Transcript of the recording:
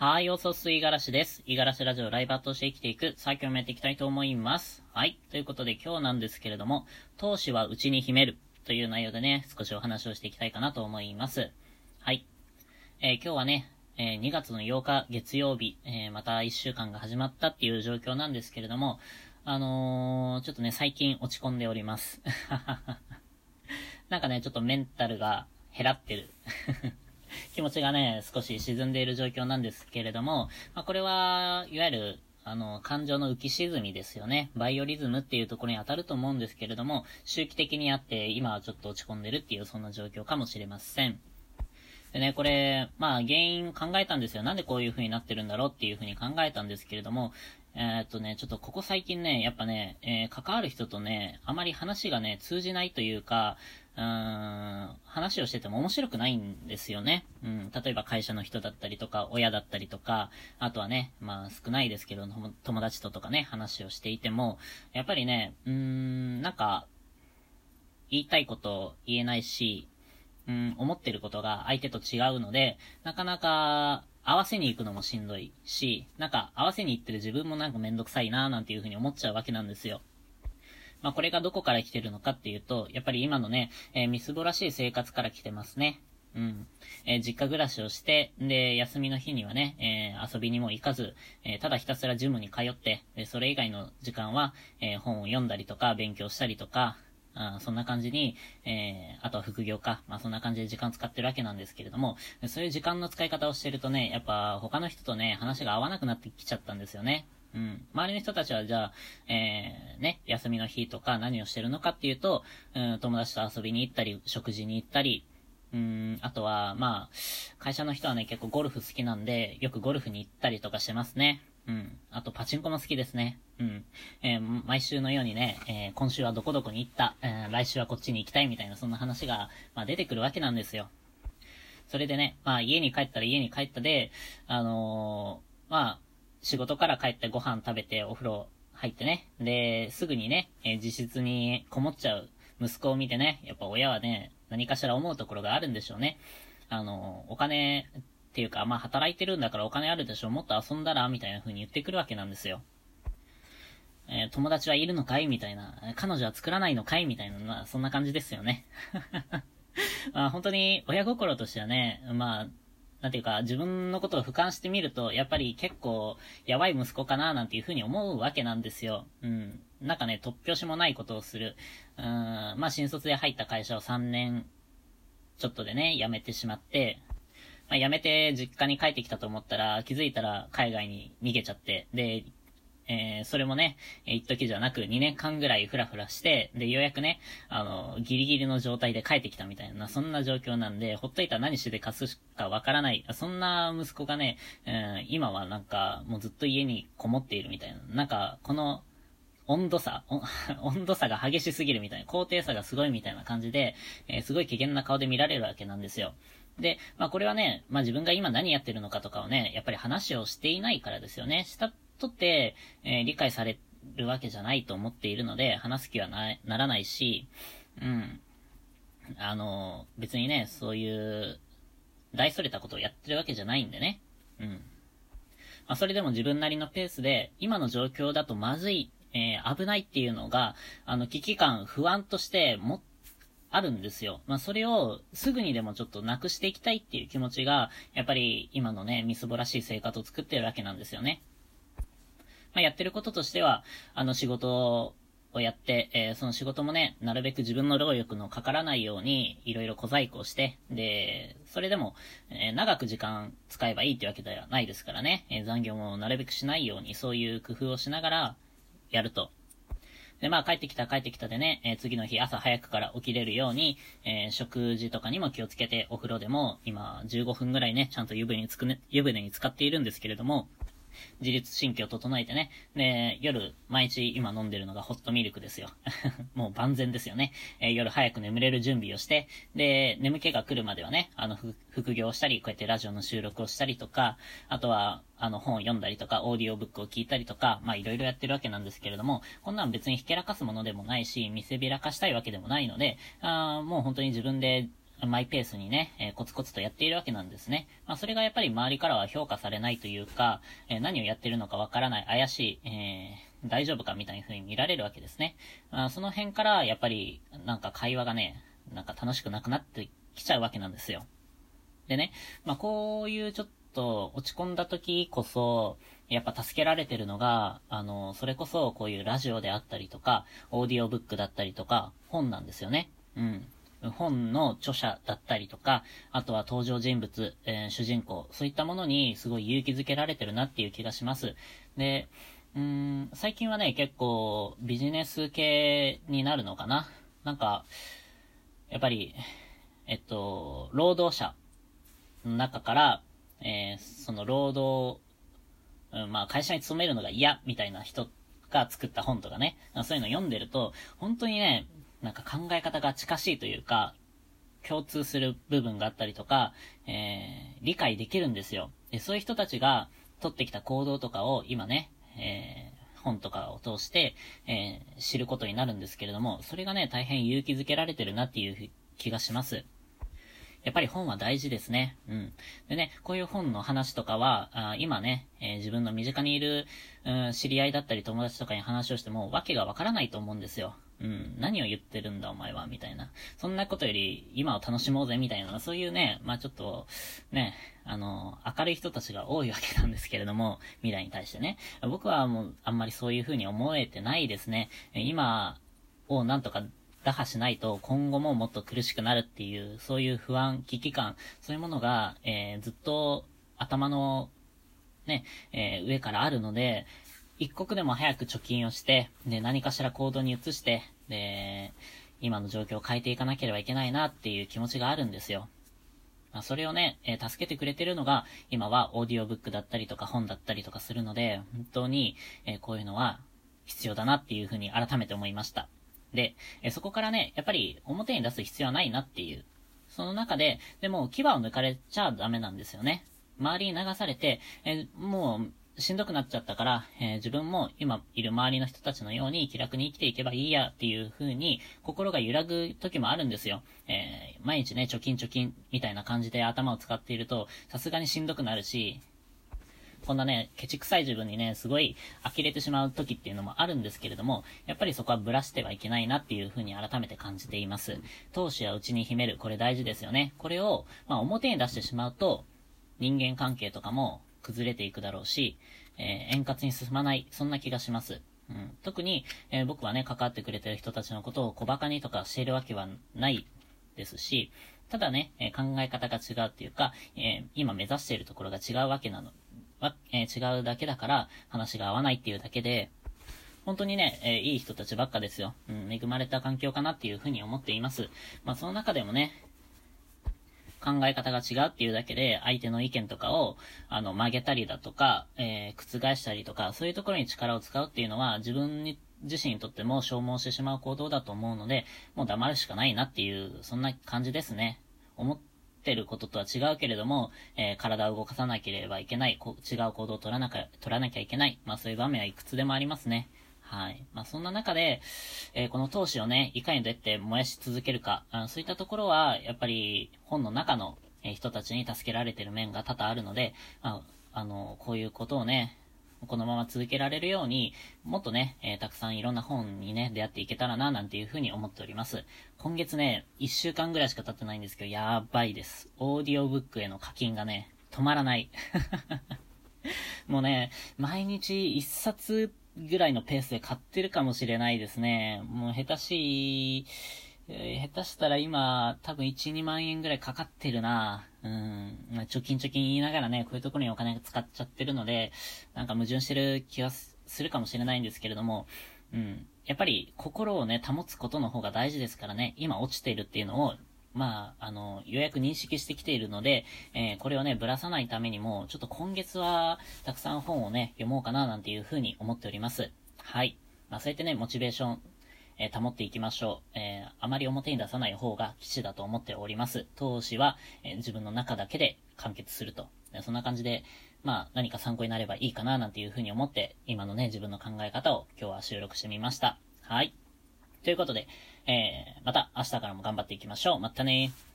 はい、おそすいがらしです。いがらしラジオライバーとして生きていく、さあ今日もやっていきたいと思います。はい。ということで今日なんですけれども、投資は内に秘めるという内容でね、少しお話をしていきたいかなと思います。はい。えー、今日はね、えー、2月の8日月曜日、えー、また1週間が始まったっていう状況なんですけれども、あのーちょっとね、最近落ち込んでおります。なんかね、ちょっとメンタルが減らってる。気持ちがね、少し沈んでいる状況なんですけれども、まあ、これは、いわゆる、あの、感情の浮き沈みですよね。バイオリズムっていうところに当たると思うんですけれども、周期的にあって、今はちょっと落ち込んでるっていう、そんな状況かもしれません。でね、これ、まあ原因考えたんですよ。なんでこういう風になってるんだろうっていう風に考えたんですけれども、えー、っとね、ちょっとここ最近ね、やっぱね、えー、関わる人とね、あまり話がね、通じないというか、うーん、話をしてても面白くないんですよね。うん、例えば会社の人だったりとか、親だったりとか、あとはね、まあ少ないですけど、友達ととかね、話をしていても、やっぱりね、うーん、なんか、言いたいこと言えないし、うん、思ってることが相手と違うので、なかなか合わせに行くのもしんどいし、なんか合わせに行ってる自分もなんかめんどくさいなーなんていう風に思っちゃうわけなんですよ。まあ、これがどこから来てるのかっていうと、やっぱり今のね、えー、みすぼらしい生活から来てますね。うん。えー、実家暮らしをして、で、休みの日にはね、えー、遊びにも行かず、えー、ただひたすらジムに通って、で、それ以外の時間は、え本を読んだりとか、勉強したりとか、あそんな感じに、えあとは副業か、まあそんな感じで時間使ってるわけなんですけれども、そういう時間の使い方をしてるとね、やっぱ他の人とね、話が合わなくなってきちゃったんですよね。うん。周りの人たちはじゃあ、えー、ね、休みの日とか何をしてるのかっていうと、うん、友達と遊びに行ったり、食事に行ったり、うん、あとは、まあ、会社の人はね、結構ゴルフ好きなんで、よくゴルフに行ったりとかしてますね。うん。あと、パチンコも好きですね。うん。えー、毎週のようにね、えー、今週はどこどこに行った、えー、来週はこっちに行きたいみたいな、そんな話が、まあ、出てくるわけなんですよ。それでね、まあ、家に帰ったら家に帰ったで、あのまあ、仕事から帰ってご飯食べてお風呂入ってね。で、すぐにね、えー、自室にこもっちゃう息子を見てね、やっぱ親はね、何かしら思うところがあるんでしょうね。あの、お金っていうか、まあ働いてるんだからお金あるでしょ、もっと遊んだらみたいな風に言ってくるわけなんですよ。えー、友達はいるのかい？みたいな。彼女は作らないのかい？みたいな、まあ、そんな感じですよね。まあ本当に親心としてはね、まあ、なんていうか、自分のことを俯瞰してみると、やっぱり結構、やばい息子かな、なんていうふうに思うわけなんですよ。うん。なんかね、突拍子もないことをする。うん、まあ、新卒で入った会社を3年、ちょっとでね、辞めてしまって、まあ、辞めて実家に帰ってきたと思ったら、気づいたら海外に逃げちゃって、で、えー、それもね、一時じゃなく2年間ぐらいフラフラして、で、ようやくね、あの、ギリギリの状態で帰ってきたみたいな、そんな状況なんで、ほっといたら何して貸すかわからない、そんな息子がね、えー、今はなんか、もうずっと家にこもっているみたいな、なんか、この、温度差、温度差が激しすぎるみたいな、高低差がすごいみたいな感じで、えー、すごい危険な顔で見られるわけなんですよ。で、まあこれはね、まあ自分が今何やってるのかとかをね、やっぱり話をしていないからですよね。したとって、えー、理解されるわけじゃないと思っているので、話す気はな、ならないし、うん。あの、別にね、そういう、大それたことをやってるわけじゃないんでね。うん。まあ、それでも自分なりのペースで、今の状況だとまずい、えー、危ないっていうのが、あの、危機感、不安としても、あるんですよ。まあ、それをすぐにでもちょっとなくしていきたいっていう気持ちが、やっぱり今のね、みすぼらしい生活を作ってるわけなんですよね。まあ、やってることとしては、あの仕事をやって、えー、その仕事もね、なるべく自分の労力のかからないように、いろいろ小細工をして、で、それでも、えー、長く時間使えばいいってわけではないですからね、えー、残業もなるべくしないように、そういう工夫をしながら、やると。で、まあ帰ってきた帰ってきたでね、え、次の日朝早くから起きれるように、え、食事とかにも気をつけて、お風呂でも今15分ぐらいね、ちゃんと湯船につくね、湯船に使っているんですけれども、自律神経を整えてね。で、夜、毎日今飲んでるのがホットミルクですよ。もう万全ですよね。えー、夜早く眠れる準備をして、で、眠気が来るまではね、あの、副業をしたり、こうやってラジオの収録をしたりとか、あとは、あの、本を読んだりとか、オーディオブックを聞いたりとか、まあいろいろやってるわけなんですけれども、こんなん別にひけらかすものでもないし、見せびらかしたいわけでもないので、あもう本当に自分でマイペースにね、えー、コツコツとやっているわけなんですね。まあ、それがやっぱり周りからは評価されないというか、えー、何をやってるのかわからない、怪しい、えー、大丈夫かみたいな風に見られるわけですね。まあ、その辺から、やっぱり、なんか会話がね、なんか楽しくなくなってきちゃうわけなんですよ。でね、まあ、こういうちょっと落ち込んだ時こそ、やっぱ助けられてるのが、あの、それこそこういうラジオであったりとか、オーディオブックだったりとか、本なんですよね。うん。本の著者だったりとか、あとは登場人物、えー、主人公、そういったものにすごい勇気づけられてるなっていう気がします。で、うん、最近はね、結構ビジネス系になるのかな。なんか、やっぱり、えっと、労働者の中から、えー、その労働、うん、まあ会社に勤めるのが嫌みたいな人が作った本とかね、そういうの読んでると、本当にね、なんか考え方が近しいというか、共通する部分があったりとか、えー、理解できるんですよ。で、そういう人たちが取ってきた行動とかを今ね、えー、本とかを通して、えー、知ることになるんですけれども、それがね、大変勇気づけられてるなっていう気がします。やっぱり本は大事ですね。うん。でね、こういう本の話とかは、あ今ね、えー、自分の身近にいる、うん、知り合いだったり友達とかに話をしても、わけがわからないと思うんですよ。うん、何を言ってるんだお前は、みたいな。そんなことより、今を楽しもうぜ、みたいな、そういうね、まあちょっと、ね、あの、明るい人たちが多いわけなんですけれども、未来に対してね。僕はもう、あんまりそういう風に思えてないですね。今をなんとか打破しないと今後ももっと苦しくなるっていう、そういう不安、危機感、そういうものが、えー、ずっと頭のね、えー、上からあるので、一刻でも早く貯金をして、で、何かしら行動に移して、で、今の状況を変えていかなければいけないなっていう気持ちがあるんですよ。まあ、それをね、えー、助けてくれてるのが、今はオーディオブックだったりとか本だったりとかするので、本当に、えー、こういうのは必要だなっていうふうに改めて思いました。で、えー、そこからね、やっぱり表に出す必要はないなっていう。その中で、でも牙を抜かれちゃダメなんですよね。周りに流されて、えもうしんどくなっちゃったから、えー、自分も今いる周りの人たちのように気楽に生きていけばいいやっていう風に心が揺らぐ時もあるんですよ。えー、毎日ね、貯金貯金みたいな感じで頭を使っていると、さすがにしんどくなるし、こんなね、ケチくさい自分にね、すごい呆れてしまう時っていうのもあるんですけれども、やっぱりそこはブラしてはいけないなっていう風に改めて感じています。闘志は内に秘める。これ大事ですよね。これを、まあ表に出してしまうと、人間関係とかも崩れていくだろうし、えー、円滑に進まない、そんな気がします。うん、特に、えー、僕はね、関わってくれてる人たちのことを小馬鹿にとかしているわけはないですし、ただね、えー、考え方が違うっていうか、え今目指しているところが違うわけなの、わ、え違うだけだから話が合わないっていうだけで、本当にね、えー、いい人たちばっかですよ。うん、恵まれた環境かなっていうふうに思っています。まあ、その中でもね、考え方が違うっていうだけで、相手の意見とかを、あの、曲げたりだとか、えー、覆したりとか、そういうところに力を使うっていうのは、自分に、自身にとっても消耗してしまう行動だと思うので、もう黙るしかないなっていう、そんな感じですね。思ってることとは違うけれども、えー、体を動かさなければいけない、違う行動を取らなきゃ、取らなきゃいけない。まあそういう場面はいくつでもありますね。はい。まあ、そんな中で、えー、この投資をね、いかにどうやって燃やし続けるか、あそういったところは、やっぱり本の中の、え、人たちに助けられてる面が多々あるので、まあ、あの、こういうことをね、このまま続けられるように、もっとね、えー、たくさんいろんな本にね、出会っていけたらな、なんていうふうに思っております。今月ね、1週間ぐらいしか経ってないんですけど、やばいです。オーディオブックへの課金がね、止まらない。もうね、毎日1冊ぐらいのペースで買ってるかもしれないですね。もう下手しい、下手したら今、多分1、2万円ぐらいかかってるなうん。まあ、貯金貯金言いながらね、こういうところにお金が使っちゃってるので、なんか矛盾してる気はするかもしれないんですけれども、うん。やっぱり心をね、保つことの方が大事ですからね、今落ちているっていうのをまあ、あの、ようやく認識してきているので、えー、これをね、ぶらさないためにも、ちょっと今月は、たくさん本をね、読もうかな、なんていうふうに思っております。はい。まあ、そうやってね、モチベーション、えー、保っていきましょう。えー、あまり表に出さない方が基地だと思っております。投資は、えー、自分の中だけで完結すると。そんな感じで、まあ、何か参考になればいいかな、なんていうふうに思って、今のね、自分の考え方を今日は収録してみました。はい。ということで、えー、また明日からも頑張っていきましょう。またねー。